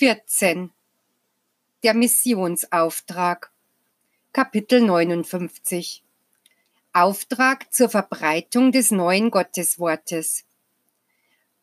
14 Der Missionsauftrag. Kapitel 59 Auftrag zur Verbreitung des neuen Gotteswortes.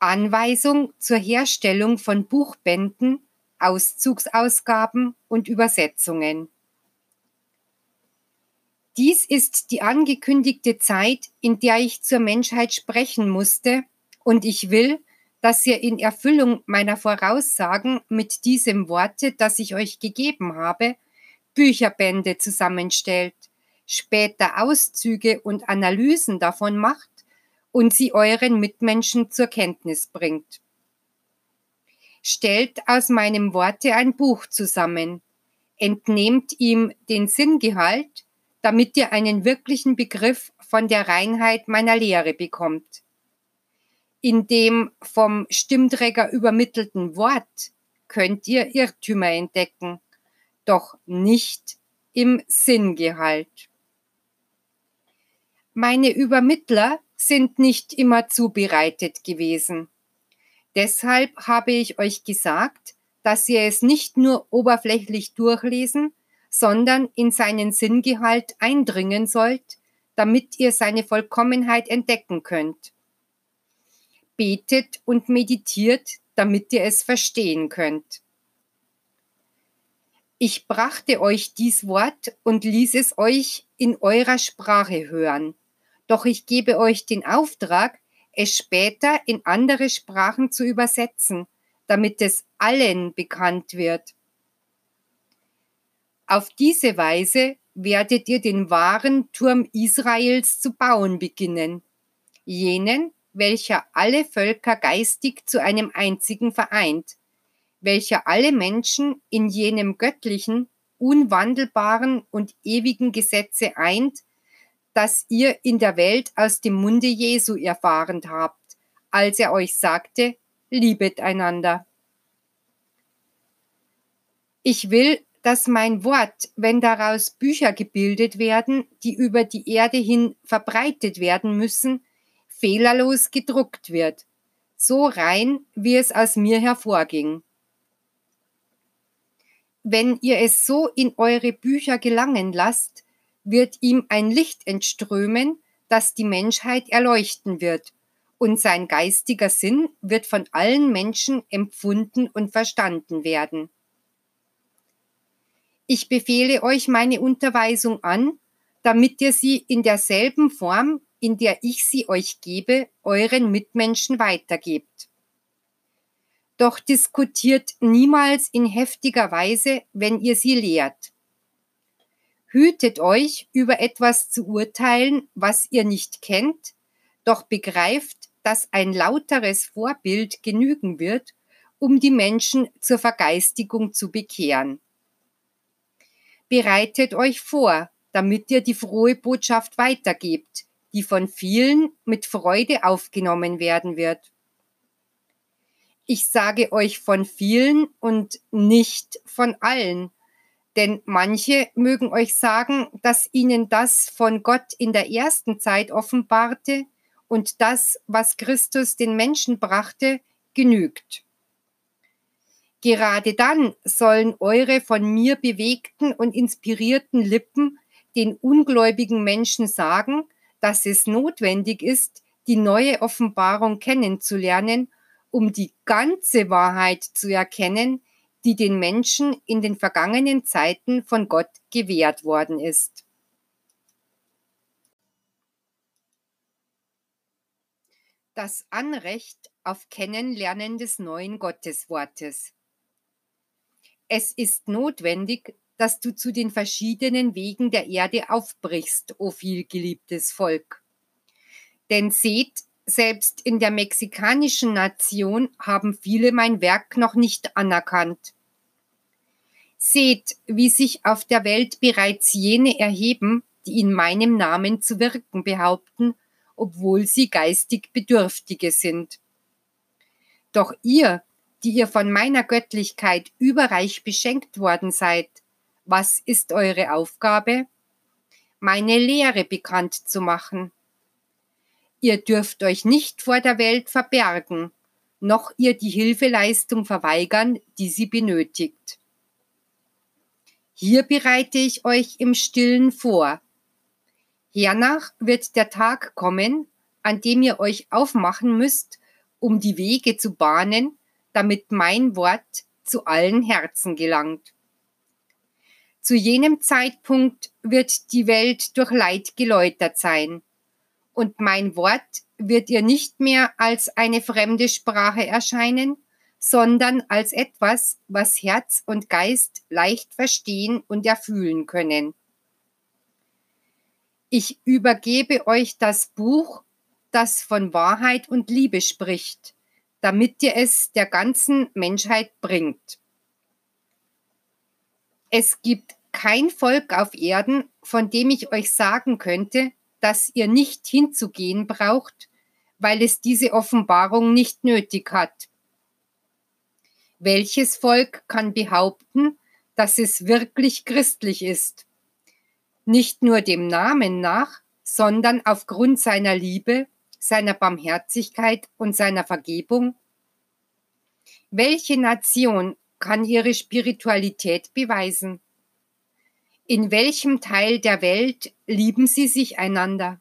Anweisung zur Herstellung von Buchbänden, Auszugsausgaben und Übersetzungen. Dies ist die angekündigte Zeit, in der ich zur Menschheit sprechen musste, und ich will, dass ihr in Erfüllung meiner Voraussagen mit diesem Worte, das ich euch gegeben habe, Bücherbände zusammenstellt, später Auszüge und Analysen davon macht und sie euren Mitmenschen zur Kenntnis bringt. Stellt aus meinem Worte ein Buch zusammen, entnehmt ihm den Sinngehalt, damit ihr einen wirklichen Begriff von der Reinheit meiner Lehre bekommt in dem vom Stimmträger übermittelten Wort könnt ihr Irrtümer entdecken, doch nicht im Sinngehalt. Meine Übermittler sind nicht immer zubereitet gewesen. Deshalb habe ich euch gesagt, dass ihr es nicht nur oberflächlich durchlesen, sondern in seinen Sinngehalt eindringen sollt, damit ihr seine Vollkommenheit entdecken könnt betet und meditiert, damit ihr es verstehen könnt. Ich brachte euch dies Wort und ließ es euch in eurer Sprache hören. Doch ich gebe euch den Auftrag, es später in andere Sprachen zu übersetzen, damit es allen bekannt wird. Auf diese Weise werdet ihr den wahren Turm Israels zu bauen beginnen, jenen, welcher alle Völker geistig zu einem einzigen vereint, welcher alle Menschen in jenem göttlichen, unwandelbaren und ewigen Gesetze eint, das ihr in der Welt aus dem Munde Jesu erfahren habt, als er euch sagte, liebet einander. Ich will, dass mein Wort, wenn daraus Bücher gebildet werden, die über die Erde hin verbreitet werden müssen, fehlerlos gedruckt wird, so rein, wie es aus mir hervorging. Wenn ihr es so in eure Bücher gelangen lasst, wird ihm ein Licht entströmen, das die Menschheit erleuchten wird, und sein geistiger Sinn wird von allen Menschen empfunden und verstanden werden. Ich befehle euch meine Unterweisung an, damit ihr sie in derselben Form in der ich sie euch gebe, euren Mitmenschen weitergebt. Doch diskutiert niemals in heftiger Weise, wenn ihr sie lehrt. Hütet euch, über etwas zu urteilen, was ihr nicht kennt, doch begreift, dass ein lauteres Vorbild genügen wird, um die Menschen zur Vergeistigung zu bekehren. Bereitet euch vor, damit ihr die frohe Botschaft weitergebt, die von vielen mit Freude aufgenommen werden wird. Ich sage euch von vielen und nicht von allen, denn manche mögen euch sagen, dass ihnen das von Gott in der ersten Zeit offenbarte und das, was Christus den Menschen brachte, genügt. Gerade dann sollen eure von mir bewegten und inspirierten Lippen den ungläubigen Menschen sagen, dass es notwendig ist, die neue Offenbarung kennenzulernen, um die ganze Wahrheit zu erkennen, die den Menschen in den vergangenen Zeiten von Gott gewährt worden ist. Das Anrecht auf Kennenlernen des neuen Gotteswortes. Es ist notwendig, dass du zu den verschiedenen Wegen der Erde aufbrichst, o vielgeliebtes Volk. Denn seht, selbst in der mexikanischen Nation haben viele mein Werk noch nicht anerkannt. Seht, wie sich auf der Welt bereits jene erheben, die in meinem Namen zu wirken behaupten, obwohl sie geistig Bedürftige sind. Doch ihr, die ihr von meiner Göttlichkeit überreich beschenkt worden seid, was ist eure Aufgabe? Meine Lehre bekannt zu machen. Ihr dürft euch nicht vor der Welt verbergen, noch ihr die Hilfeleistung verweigern, die sie benötigt. Hier bereite ich euch im stillen vor. Hernach wird der Tag kommen, an dem ihr euch aufmachen müsst, um die Wege zu bahnen, damit mein Wort zu allen Herzen gelangt. Zu jenem Zeitpunkt wird die Welt durch Leid geläutert sein, und mein Wort wird ihr nicht mehr als eine fremde Sprache erscheinen, sondern als etwas, was Herz und Geist leicht verstehen und erfühlen können. Ich übergebe euch das Buch, das von Wahrheit und Liebe spricht, damit ihr es der ganzen Menschheit bringt. Es gibt kein Volk auf Erden, von dem ich euch sagen könnte, dass ihr nicht hinzugehen braucht, weil es diese Offenbarung nicht nötig hat. Welches Volk kann behaupten, dass es wirklich christlich ist? Nicht nur dem Namen nach, sondern aufgrund seiner Liebe, seiner Barmherzigkeit und seiner Vergebung? Welche Nation kann ihre Spiritualität beweisen? In welchem Teil der Welt lieben sie sich einander?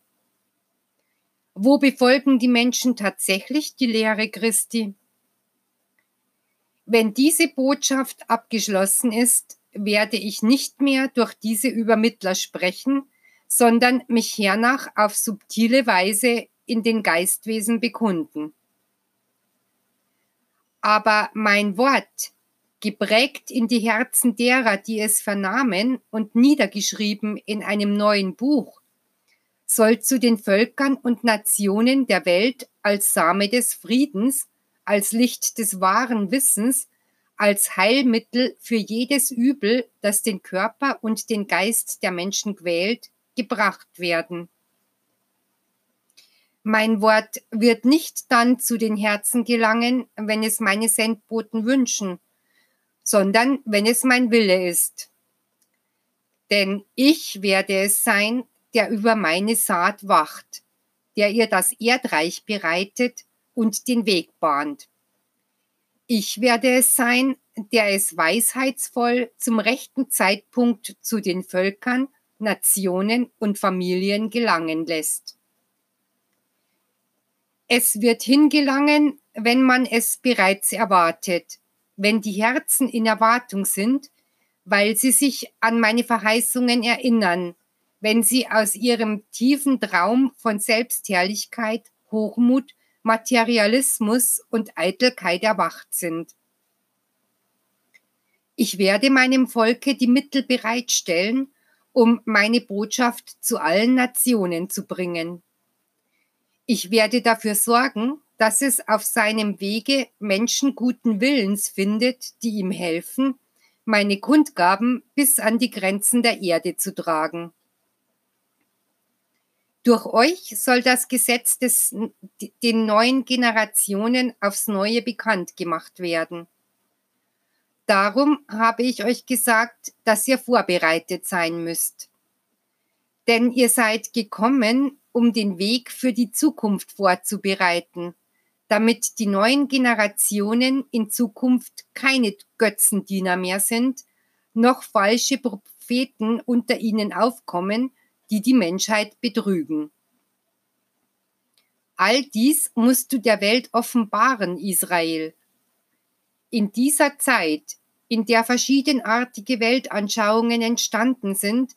Wo befolgen die Menschen tatsächlich die Lehre Christi? Wenn diese Botschaft abgeschlossen ist, werde ich nicht mehr durch diese Übermittler sprechen, sondern mich hernach auf subtile Weise in den Geistwesen bekunden. Aber mein Wort, geprägt in die Herzen derer, die es vernahmen und niedergeschrieben in einem neuen Buch, soll zu den Völkern und Nationen der Welt als Same des Friedens, als Licht des wahren Wissens, als Heilmittel für jedes Übel, das den Körper und den Geist der Menschen quält, gebracht werden. Mein Wort wird nicht dann zu den Herzen gelangen, wenn es meine Sendboten wünschen, sondern wenn es mein Wille ist. Denn ich werde es sein, der über meine Saat wacht, der ihr das Erdreich bereitet und den Weg bahnt. Ich werde es sein, der es weisheitsvoll zum rechten Zeitpunkt zu den Völkern, Nationen und Familien gelangen lässt. Es wird hingelangen, wenn man es bereits erwartet, wenn die Herzen in Erwartung sind, weil sie sich an meine Verheißungen erinnern wenn sie aus ihrem tiefen Traum von Selbstherrlichkeit, Hochmut, Materialismus und Eitelkeit erwacht sind. Ich werde meinem Volke die Mittel bereitstellen, um meine Botschaft zu allen Nationen zu bringen. Ich werde dafür sorgen, dass es auf seinem Wege Menschen guten Willens findet, die ihm helfen, meine Kundgaben bis an die Grenzen der Erde zu tragen. Durch euch soll das Gesetz des, den neuen Generationen aufs Neue bekannt gemacht werden. Darum habe ich euch gesagt, dass ihr vorbereitet sein müsst. Denn ihr seid gekommen, um den Weg für die Zukunft vorzubereiten, damit die neuen Generationen in Zukunft keine Götzendiener mehr sind, noch falsche Propheten unter ihnen aufkommen, die die Menschheit betrügen. All dies musst du der Welt offenbaren, Israel. In dieser Zeit, in der verschiedenartige Weltanschauungen entstanden sind,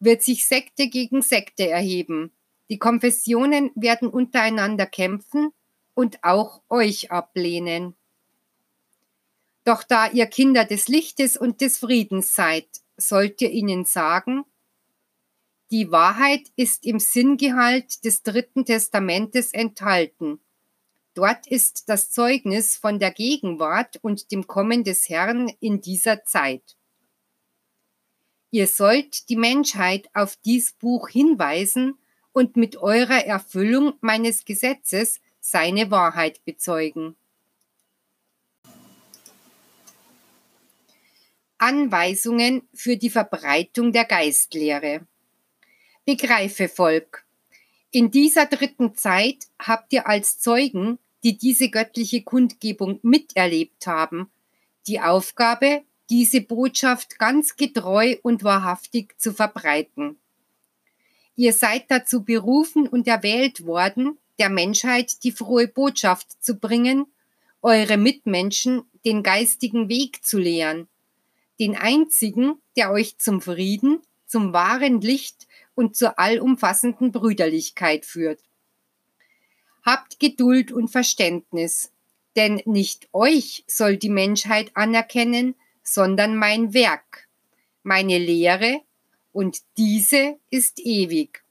wird sich Sekte gegen Sekte erheben. Die Konfessionen werden untereinander kämpfen und auch euch ablehnen. Doch da ihr Kinder des Lichtes und des Friedens seid, sollt ihr ihnen sagen, die Wahrheit ist im Sinngehalt des Dritten Testamentes enthalten. Dort ist das Zeugnis von der Gegenwart und dem Kommen des Herrn in dieser Zeit. Ihr sollt die Menschheit auf dies Buch hinweisen und mit eurer Erfüllung meines Gesetzes seine Wahrheit bezeugen. Anweisungen für die Verbreitung der Geistlehre. Begreife Volk. In dieser dritten Zeit habt ihr als Zeugen die diese göttliche Kundgebung miterlebt haben, die Aufgabe, diese Botschaft ganz getreu und wahrhaftig zu verbreiten. Ihr seid dazu berufen und erwählt worden, der Menschheit die frohe Botschaft zu bringen, eure Mitmenschen den geistigen Weg zu lehren, den einzigen, der euch zum Frieden, zum wahren Licht und zur allumfassenden Brüderlichkeit führt. Habt Geduld und Verständnis, denn nicht euch soll die Menschheit anerkennen, sondern mein Werk, meine Lehre, und diese ist ewig.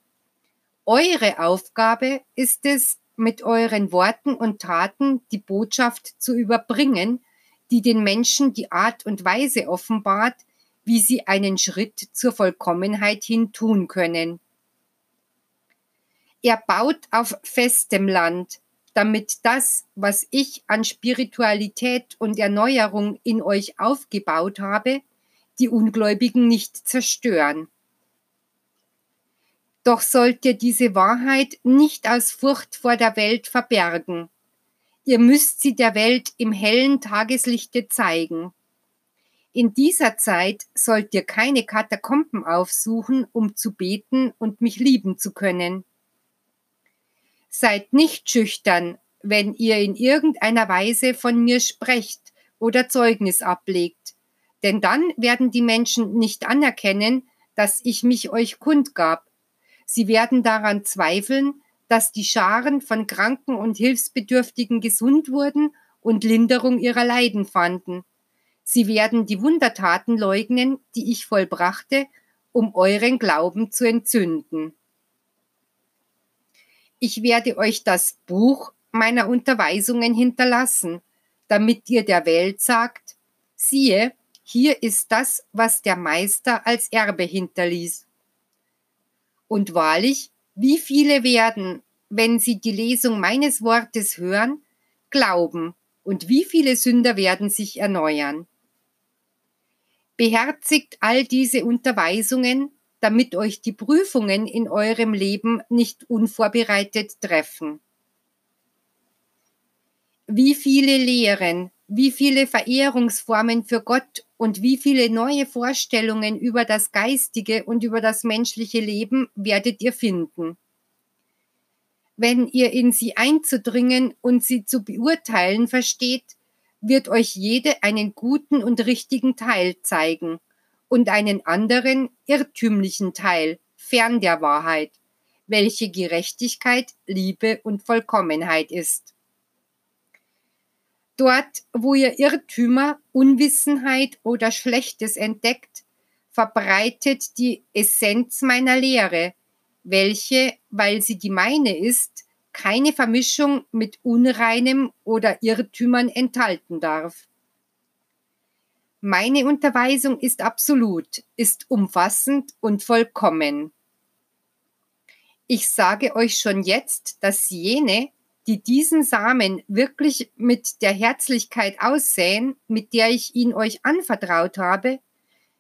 Eure Aufgabe ist es, mit euren Worten und Taten die Botschaft zu überbringen, die den Menschen die Art und Weise offenbart, wie sie einen Schritt zur Vollkommenheit hin tun können. Er baut auf festem Land, damit das, was ich an Spiritualität und Erneuerung in euch aufgebaut habe, die Ungläubigen nicht zerstören. Doch sollt ihr diese Wahrheit nicht aus Furcht vor der Welt verbergen. Ihr müsst sie der Welt im hellen Tageslichte zeigen. In dieser Zeit sollt ihr keine Katakomben aufsuchen, um zu beten und mich lieben zu können. Seid nicht schüchtern, wenn ihr in irgendeiner Weise von mir sprecht oder Zeugnis ablegt, denn dann werden die Menschen nicht anerkennen, dass ich mich euch kundgab. Sie werden daran zweifeln, dass die Scharen von Kranken und Hilfsbedürftigen gesund wurden und Linderung ihrer Leiden fanden. Sie werden die Wundertaten leugnen, die ich vollbrachte, um euren Glauben zu entzünden. Ich werde euch das Buch meiner Unterweisungen hinterlassen, damit ihr der Welt sagt, siehe, hier ist das, was der Meister als Erbe hinterließ. Und wahrlich, wie viele werden, wenn sie die Lesung meines Wortes hören, glauben, und wie viele Sünder werden sich erneuern. Beherzigt all diese Unterweisungen, damit euch die Prüfungen in eurem Leben nicht unvorbereitet treffen. Wie viele Lehren, wie viele Verehrungsformen für Gott und wie viele neue Vorstellungen über das geistige und über das menschliche Leben werdet ihr finden. Wenn ihr in sie einzudringen und sie zu beurteilen versteht, wird euch jede einen guten und richtigen Teil zeigen und einen anderen irrtümlichen Teil, fern der Wahrheit, welche Gerechtigkeit, Liebe und Vollkommenheit ist. Dort, wo ihr Irrtümer, Unwissenheit oder Schlechtes entdeckt, verbreitet die Essenz meiner Lehre, welche, weil sie die meine ist, keine Vermischung mit Unreinem oder Irrtümern enthalten darf. Meine Unterweisung ist absolut, ist umfassend und vollkommen. Ich sage euch schon jetzt, dass jene, die diesen Samen wirklich mit der Herzlichkeit aussäen, mit der ich ihn euch anvertraut habe,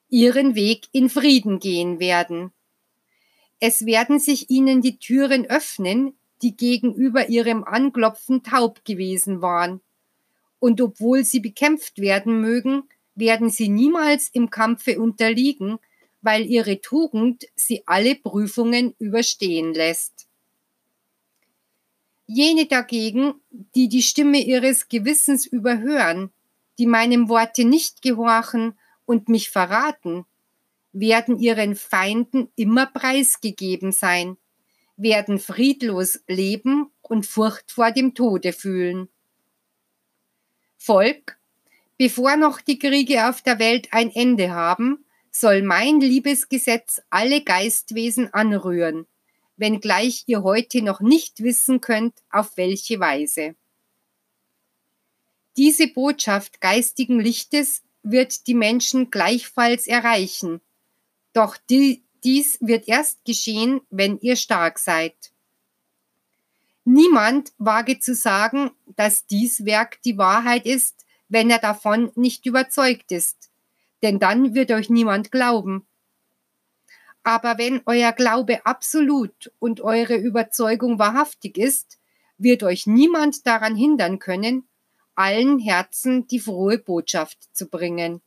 ihren Weg in Frieden gehen werden. Es werden sich ihnen die Türen öffnen, die gegenüber ihrem Anklopfen taub gewesen waren. Und obwohl sie bekämpft werden mögen, werden sie niemals im Kampfe unterliegen, weil ihre Tugend sie alle Prüfungen überstehen lässt. Jene dagegen, die die Stimme ihres Gewissens überhören, die meinem Worte nicht gehorchen und mich verraten, werden ihren Feinden immer preisgegeben sein, werden friedlos leben und Furcht vor dem Tode fühlen. Volk, Bevor noch die Kriege auf der Welt ein Ende haben, soll mein Liebesgesetz alle Geistwesen anrühren, wenngleich ihr heute noch nicht wissen könnt, auf welche Weise. Diese Botschaft geistigen Lichtes wird die Menschen gleichfalls erreichen, doch die, dies wird erst geschehen, wenn ihr stark seid. Niemand wage zu sagen, dass dies Werk die Wahrheit ist, wenn er davon nicht überzeugt ist, denn dann wird euch niemand glauben. Aber wenn euer Glaube absolut und eure Überzeugung wahrhaftig ist, wird euch niemand daran hindern können, allen Herzen die frohe Botschaft zu bringen.